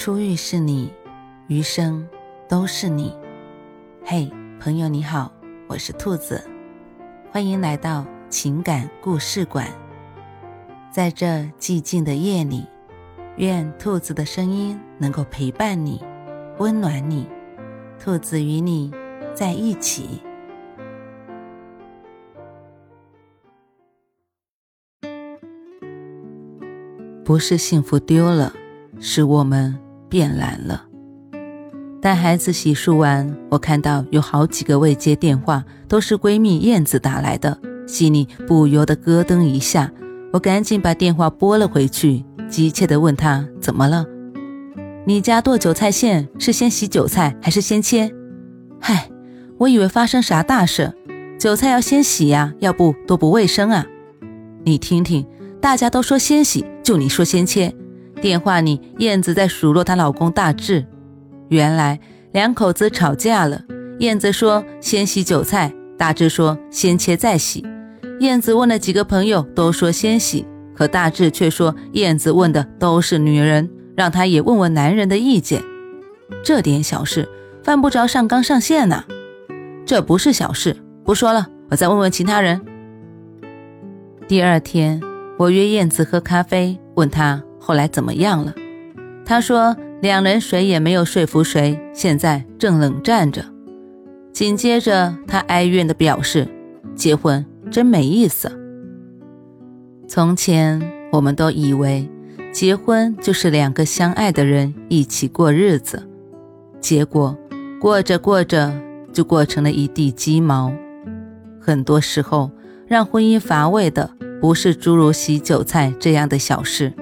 初遇是你，余生都是你。嘿，朋友你好，我是兔子，欢迎来到情感故事馆。在这寂静的夜里，愿兔子的声音能够陪伴你，温暖你。兔子与你在一起。不是幸福丢了，是我们变懒了。带孩子洗漱完，我看到有好几个未接电话，都是闺蜜燕子打来的，心里不由得咯噔一下。我赶紧把电话拨了回去，急切地问她怎么了？你家剁韭菜馅是先洗韭菜还是先切？嗨，我以为发生啥大事，韭菜要先洗呀，要不多不卫生啊。你听听。大家都说先洗，就你说先切。电话里，燕子在数落她老公大志。原来两口子吵架了。燕子说先洗韭菜，大志说先切再洗。燕子问了几个朋友，都说先洗，可大志却说燕子问的都是女人，让他也问问男人的意见。这点小事犯不着上纲上线呐。这不是小事，不说了，我再问问其他人。第二天。我约燕子喝咖啡，问她后来怎么样了。他说两人谁也没有说服谁，现在正冷战着。紧接着，他哀怨地表示：“结婚真没意思。从前我们都以为结婚就是两个相爱的人一起过日子，结果过着过着就过成了一地鸡毛。很多时候，让婚姻乏味的。”不是诸如洗韭菜这样的小事，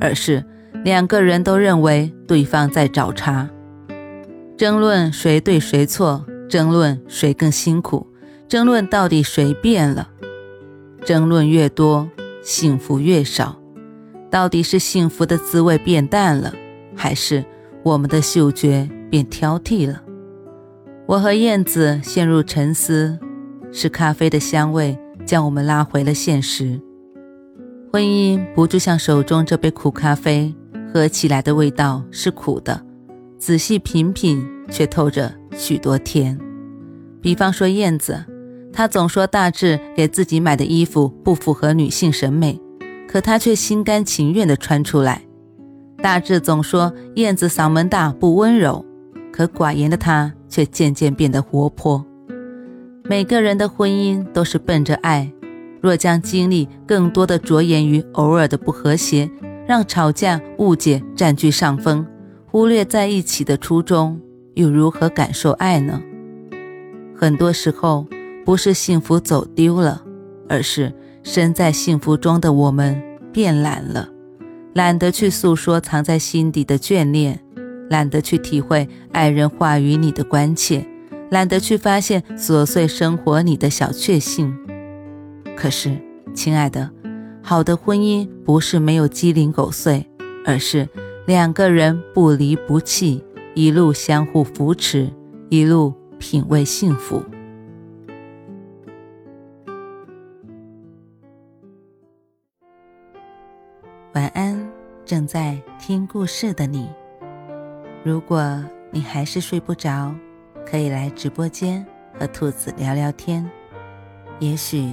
而是两个人都认为对方在找茬，争论谁对谁错，争论谁更辛苦，争论到底谁变了。争论越多，幸福越少。到底是幸福的滋味变淡了，还是我们的嗅觉变挑剔了？我和燕子陷入沉思，是咖啡的香味将我们拉回了现实。婚姻不就像手中这杯苦咖啡，喝起来的味道是苦的，仔细品品却透着许多甜。比方说燕子，她总说大志给自己买的衣服不符合女性审美，可她却心甘情愿地穿出来。大志总说燕子嗓门大不温柔，可寡言的她却渐渐变得活泼。每个人的婚姻都是奔着爱。若将精力更多的着眼于偶尔的不和谐，让吵架、误解占据上风，忽略在一起的初衷，又如何感受爱呢？很多时候，不是幸福走丢了，而是身在幸福中的我们变懒了，懒得去诉说藏在心底的眷恋，懒得去体会爱人话语里的关切，懒得去发现琐碎生活里的小确幸。可是，亲爱的，好的婚姻不是没有鸡零狗碎，而是两个人不离不弃，一路相互扶持，一路品味幸福。晚安，正在听故事的你。如果你还是睡不着，可以来直播间和兔子聊聊天，也许。